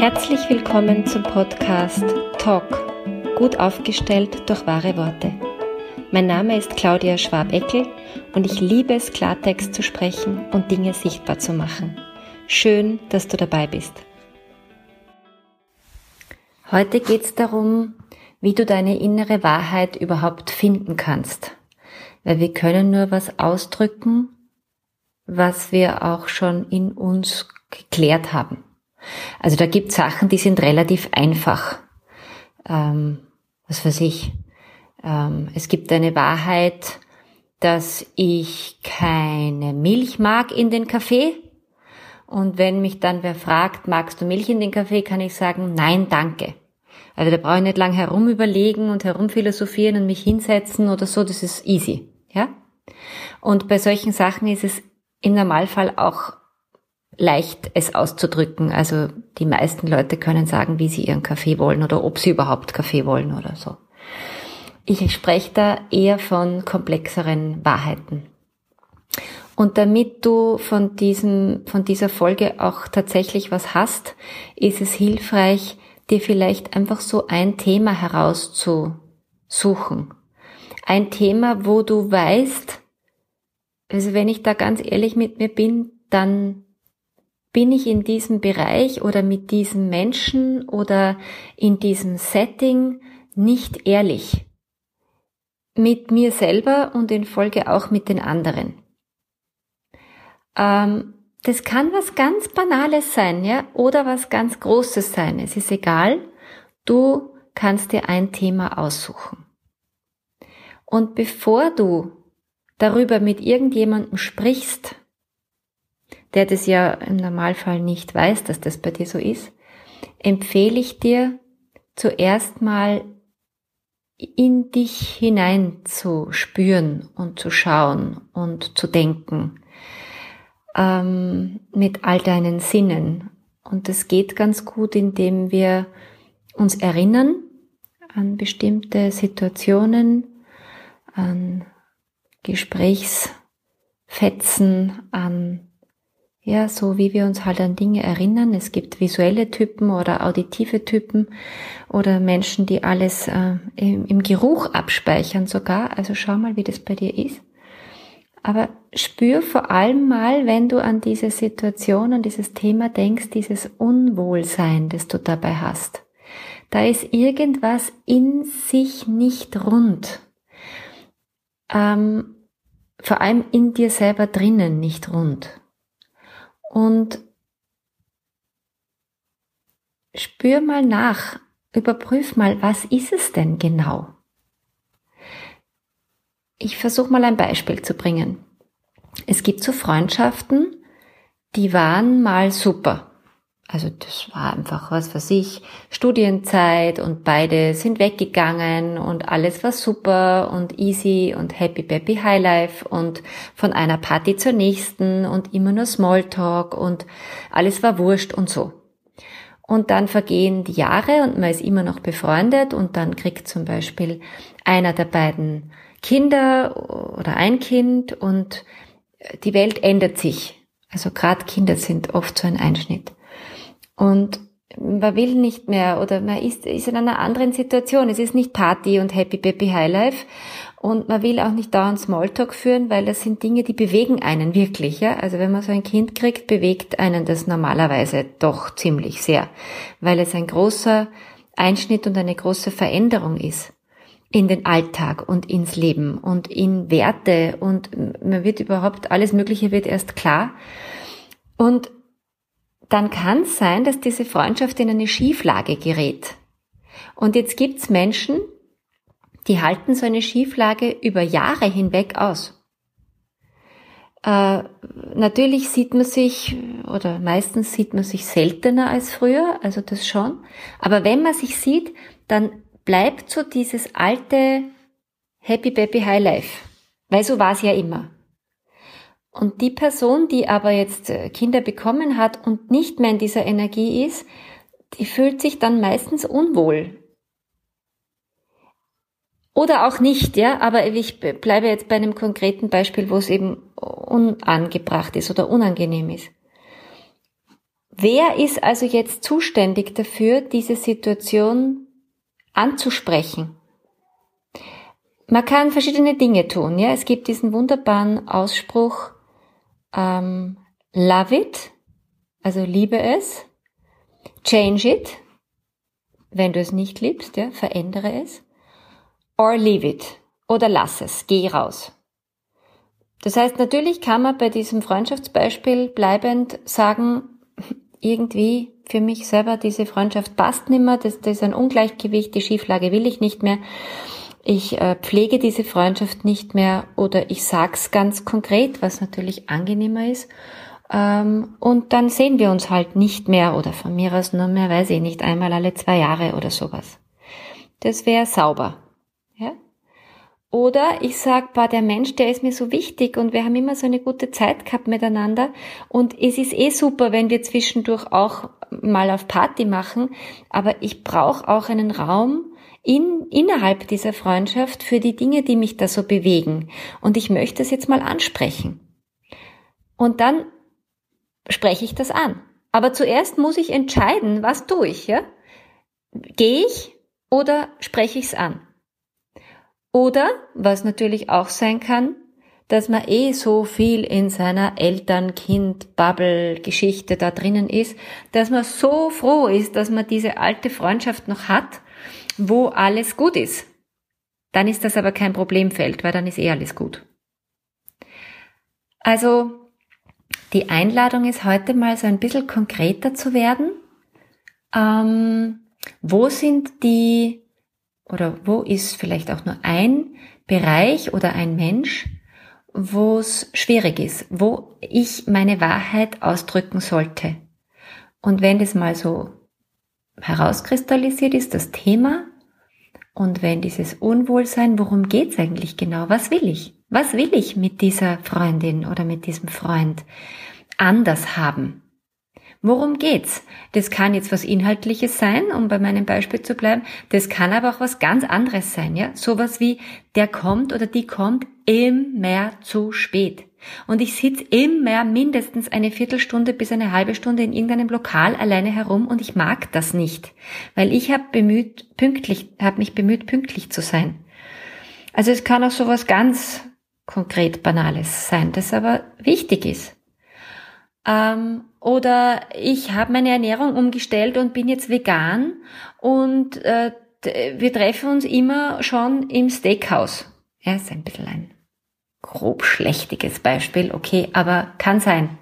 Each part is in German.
Herzlich willkommen zum Podcast Talk, gut aufgestellt durch wahre Worte. Mein Name ist Claudia Schwab-Eckel und ich liebe es, Klartext zu sprechen und Dinge sichtbar zu machen. Schön, dass du dabei bist. Heute geht es darum, wie du deine innere Wahrheit überhaupt finden kannst. Weil wir können nur was ausdrücken, was wir auch schon in uns geklärt haben. Also da gibt Sachen, die sind relativ einfach. Ähm, was weiß ich. Ähm, es gibt eine Wahrheit, dass ich keine Milch mag in den Kaffee. Und wenn mich dann wer fragt, magst du Milch in den Kaffee, kann ich sagen, nein, danke. Also da brauche ich nicht lang herumüberlegen und herumphilosophieren und mich hinsetzen oder so, das ist easy, ja? Und bei solchen Sachen ist es im Normalfall auch leicht, es auszudrücken. Also die meisten Leute können sagen, wie sie ihren Kaffee wollen oder ob sie überhaupt Kaffee wollen oder so. Ich spreche da eher von komplexeren Wahrheiten. Und damit du von diesem, von dieser Folge auch tatsächlich was hast, ist es hilfreich, dir vielleicht einfach so ein Thema herauszusuchen. Ein Thema, wo du weißt, also wenn ich da ganz ehrlich mit mir bin, dann bin ich in diesem Bereich oder mit diesem Menschen oder in diesem Setting nicht ehrlich. Mit mir selber und in Folge auch mit den anderen. Ähm, das kann was ganz Banales sein, ja, oder was ganz Großes sein. Es ist egal. Du kannst dir ein Thema aussuchen. Und bevor du darüber mit irgendjemandem sprichst, der das ja im Normalfall nicht weiß, dass das bei dir so ist, empfehle ich dir zuerst mal in dich hinein zu spüren und zu schauen und zu denken ähm, mit all deinen Sinnen. Und das geht ganz gut, indem wir uns erinnern an bestimmte Situationen, an Gesprächsfetzen, an ja, so wie wir uns halt an Dinge erinnern. Es gibt visuelle Typen oder auditive Typen oder Menschen, die alles äh, im, im Geruch abspeichern sogar. Also schau mal, wie das bei dir ist. Aber spür vor allem mal, wenn du an diese Situation, an dieses Thema denkst, dieses Unwohlsein, das du dabei hast. Da ist irgendwas in sich nicht rund. Ähm, vor allem in dir selber drinnen nicht rund und spür mal nach, überprüf mal, was ist es denn genau? Ich versuche mal ein Beispiel zu bringen. Es gibt so Freundschaften, die waren mal super. Also das war einfach, was weiß ich, Studienzeit und beide sind weggegangen und alles war super und easy und happy peppy highlife und von einer Party zur nächsten und immer nur Smalltalk und alles war wurscht und so. Und dann vergehen die Jahre und man ist immer noch befreundet und dann kriegt zum Beispiel einer der beiden Kinder oder ein Kind und die Welt ändert sich. Also gerade Kinder sind oft so ein Einschnitt. Und man will nicht mehr oder man ist, ist in einer anderen Situation. Es ist nicht Party und Happy Baby Highlife und man will auch nicht dauernd Smalltalk führen, weil das sind Dinge, die bewegen einen wirklich. Ja? Also wenn man so ein Kind kriegt, bewegt einen das normalerweise doch ziemlich sehr, weil es ein großer Einschnitt und eine große Veränderung ist in den Alltag und ins Leben und in Werte und man wird überhaupt alles Mögliche wird erst klar. Und dann kann es sein, dass diese Freundschaft in eine Schieflage gerät. Und jetzt gibt's Menschen, die halten so eine Schieflage über Jahre hinweg aus. Äh, natürlich sieht man sich, oder meistens sieht man sich seltener als früher, also das schon. Aber wenn man sich sieht, dann bleibt so dieses alte Happy Baby High Life. Weil so war es ja immer. Und die Person, die aber jetzt äh, Kinder bekommen hat und nicht mehr in dieser Energie ist, die fühlt sich dann meistens unwohl. Oder auch nicht, ja, aber ich bleibe jetzt bei einem konkreten Beispiel, wo es eben unangebracht ist oder unangenehm ist. Wer ist also jetzt zuständig dafür, diese Situation anzusprechen? Man kann verschiedene Dinge tun. Ja, es gibt diesen wunderbaren Ausspruch ähm, Love it, also liebe es, change it, wenn du es nicht liebst, ja, verändere es, or leave it oder lass es, geh raus. Das heißt, natürlich kann man bei diesem Freundschaftsbeispiel bleibend sagen, irgendwie für mich selber diese Freundschaft passt nicht mehr, das, das ist ein Ungleichgewicht, die Schieflage will ich nicht mehr, ich äh, pflege diese Freundschaft nicht mehr oder ich sag's ganz konkret, was natürlich angenehmer ist. Ähm, und dann sehen wir uns halt nicht mehr oder von mir aus nur mehr, weiß ich nicht, einmal alle zwei Jahre oder sowas. Das wäre sauber. Ja? Oder ich sag, bah, der Mensch, der ist mir so wichtig und wir haben immer so eine gute Zeit gehabt miteinander und es ist eh super, wenn wir zwischendurch auch mal auf Party machen, aber ich brauche auch einen Raum in, innerhalb dieser Freundschaft für die Dinge, die mich da so bewegen und ich möchte es jetzt mal ansprechen. Und dann spreche ich das an. Aber zuerst muss ich entscheiden, was tue ich, ja? Gehe ich oder spreche ich es an? Oder, was natürlich auch sein kann, dass man eh so viel in seiner Eltern-Kind-Bubble-Geschichte da drinnen ist, dass man so froh ist, dass man diese alte Freundschaft noch hat, wo alles gut ist. Dann ist das aber kein Problemfeld, weil dann ist eh alles gut. Also, die Einladung ist heute mal so ein bisschen konkreter zu werden. Ähm, wo sind die oder wo ist vielleicht auch nur ein Bereich oder ein Mensch, wo es schwierig ist, wo ich meine Wahrheit ausdrücken sollte. Und wenn das mal so herauskristallisiert ist, das Thema, und wenn dieses Unwohlsein, worum geht's eigentlich genau? Was will ich? Was will ich mit dieser Freundin oder mit diesem Freund anders haben? Worum geht's? Das kann jetzt was Inhaltliches sein, um bei meinem Beispiel zu bleiben. Das kann aber auch was ganz anderes sein, ja? Sowas wie, der kommt oder die kommt immer zu spät. Und ich sitze immer mindestens eine Viertelstunde bis eine halbe Stunde in irgendeinem Lokal alleine herum und ich mag das nicht, weil ich habe bemüht, pünktlich, habe mich bemüht, pünktlich zu sein. Also es kann auch sowas ganz konkret Banales sein, das aber wichtig ist. Ähm, oder ich habe meine Ernährung umgestellt und bin jetzt vegan und äh, wir treffen uns immer schon im Steakhouse. Ja, ist ein bisschen ein grob schlechtiges Beispiel, okay, aber kann sein.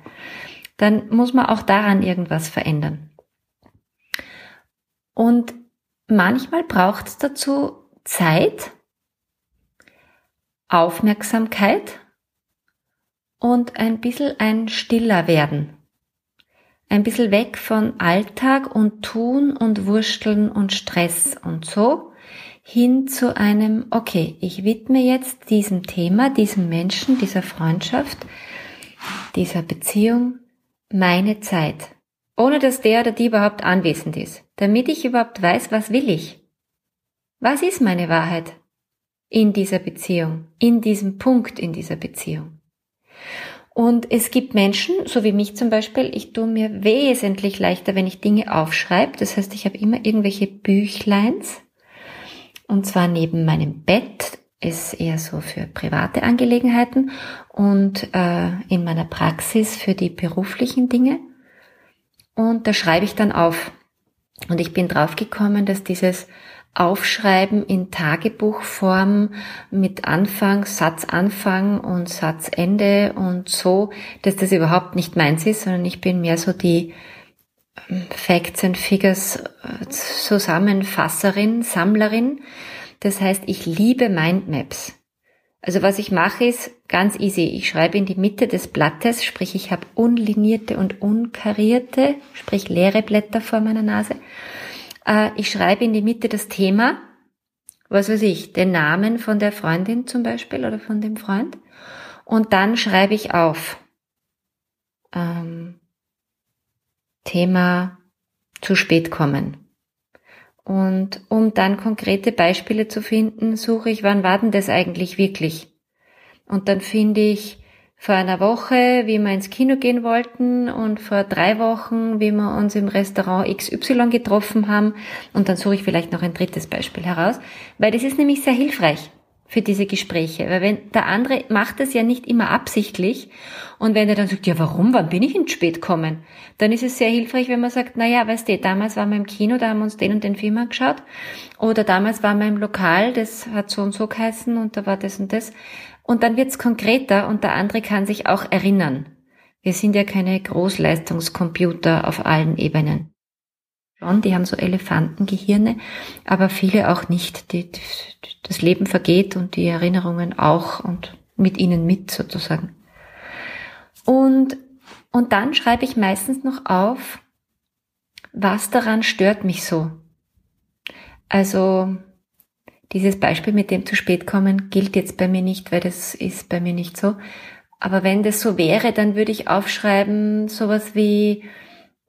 Dann muss man auch daran irgendwas verändern. Und manchmal braucht es dazu Zeit, Aufmerksamkeit und ein bisschen ein stiller werden. Ein bisschen weg von Alltag und Tun und Wursteln und Stress und so hin zu einem, okay, ich widme jetzt diesem Thema, diesem Menschen, dieser Freundschaft, dieser Beziehung meine Zeit. Ohne dass der oder die überhaupt anwesend ist. Damit ich überhaupt weiß, was will ich? Was ist meine Wahrheit in dieser Beziehung, in diesem Punkt in dieser Beziehung? Und es gibt Menschen, so wie mich zum Beispiel, ich tue mir wesentlich leichter, wenn ich Dinge aufschreibe. Das heißt, ich habe immer irgendwelche Büchleins. Und zwar neben meinem Bett ist eher so für private Angelegenheiten und äh, in meiner Praxis für die beruflichen Dinge. Und da schreibe ich dann auf. Und ich bin draufgekommen, dass dieses aufschreiben in Tagebuchform mit Anfang, Satzanfang und Satzende und so, dass das überhaupt nicht meins ist, sondern ich bin mehr so die Facts and Figures äh, Zusammenfasserin, Sammlerin. Das heißt, ich liebe Mindmaps. Also was ich mache ist ganz easy. Ich schreibe in die Mitte des Blattes, sprich ich habe unlinierte und unkarierte, sprich leere Blätter vor meiner Nase äh, ich schreibe in die Mitte das Thema, was weiß ich, den Namen von der Freundin zum Beispiel oder von dem Freund. Und dann schreibe ich auf ähm, Thema zu spät kommen. Und um dann konkrete Beispiele zu finden, suche ich, wann war denn das eigentlich wirklich? Und dann finde ich vor einer Woche, wie wir ins Kino gehen wollten und vor drei Wochen, wie wir uns im Restaurant XY getroffen haben. Und dann suche ich vielleicht noch ein drittes Beispiel heraus, weil das ist nämlich sehr hilfreich für diese Gespräche. Weil wenn der andere macht das ja nicht immer absichtlich und wenn er dann sagt, ja warum, wann bin ich ins Spät kommen, dann ist es sehr hilfreich, wenn man sagt, na ja, weißt du, damals waren wir im Kino, da haben wir uns den und den Film angeschaut oder damals waren wir im Lokal, das hat so und so geheißen und da war das und das und dann wird's konkreter und der andere kann sich auch erinnern. Wir sind ja keine Großleistungskomputer auf allen Ebenen schon, die haben so Elefantengehirne, aber viele auch nicht. Die, die, das Leben vergeht und die Erinnerungen auch und mit ihnen mit sozusagen. Und, und dann schreibe ich meistens noch auf, was daran stört mich so. Also dieses Beispiel mit dem zu spät kommen gilt jetzt bei mir nicht, weil das ist bei mir nicht so. Aber wenn das so wäre, dann würde ich aufschreiben sowas wie,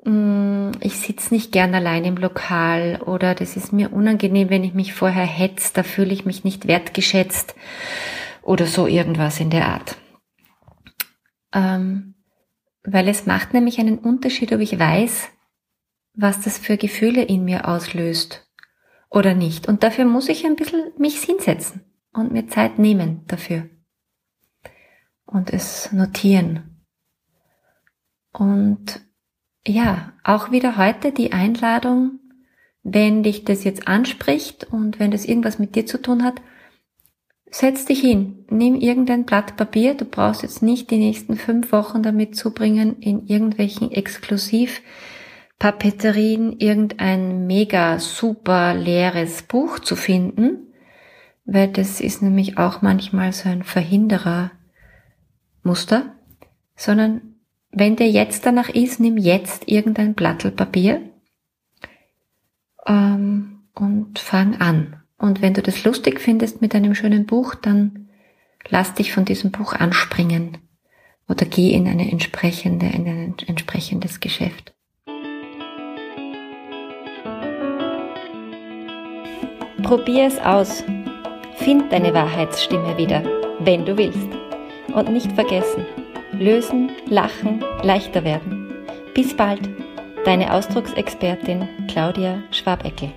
ich sitze nicht gern allein im Lokal oder das ist mir unangenehm, wenn ich mich vorher hetze, da fühle ich mich nicht wertgeschätzt oder so irgendwas in der Art. Ähm, weil es macht nämlich einen Unterschied, ob ich weiß, was das für Gefühle in mir auslöst oder nicht. Und dafür muss ich ein bisschen mich hinsetzen und mir Zeit nehmen dafür und es notieren. Und ja, auch wieder heute die Einladung, wenn dich das jetzt anspricht und wenn das irgendwas mit dir zu tun hat, setz dich hin, nimm irgendein Blatt Papier, du brauchst jetzt nicht die nächsten fünf Wochen damit zubringen, in irgendwelchen exklusiv Papeterien irgendein mega super leeres Buch zu finden, weil das ist nämlich auch manchmal so ein Verhinderer Muster, sondern wenn dir jetzt danach ist, nimm jetzt irgendein Blattel Papier ähm, und fang an. Und wenn du das lustig findest mit einem schönen Buch, dann lass dich von diesem Buch anspringen oder geh in eine entsprechende, in ein entsprechendes Geschäft. Probier es aus. Find deine Wahrheitsstimme wieder, wenn du willst. Und nicht vergessen, lösen, lachen, leichter werden. Bis bald, deine Ausdrucksexpertin Claudia Schwabeckel.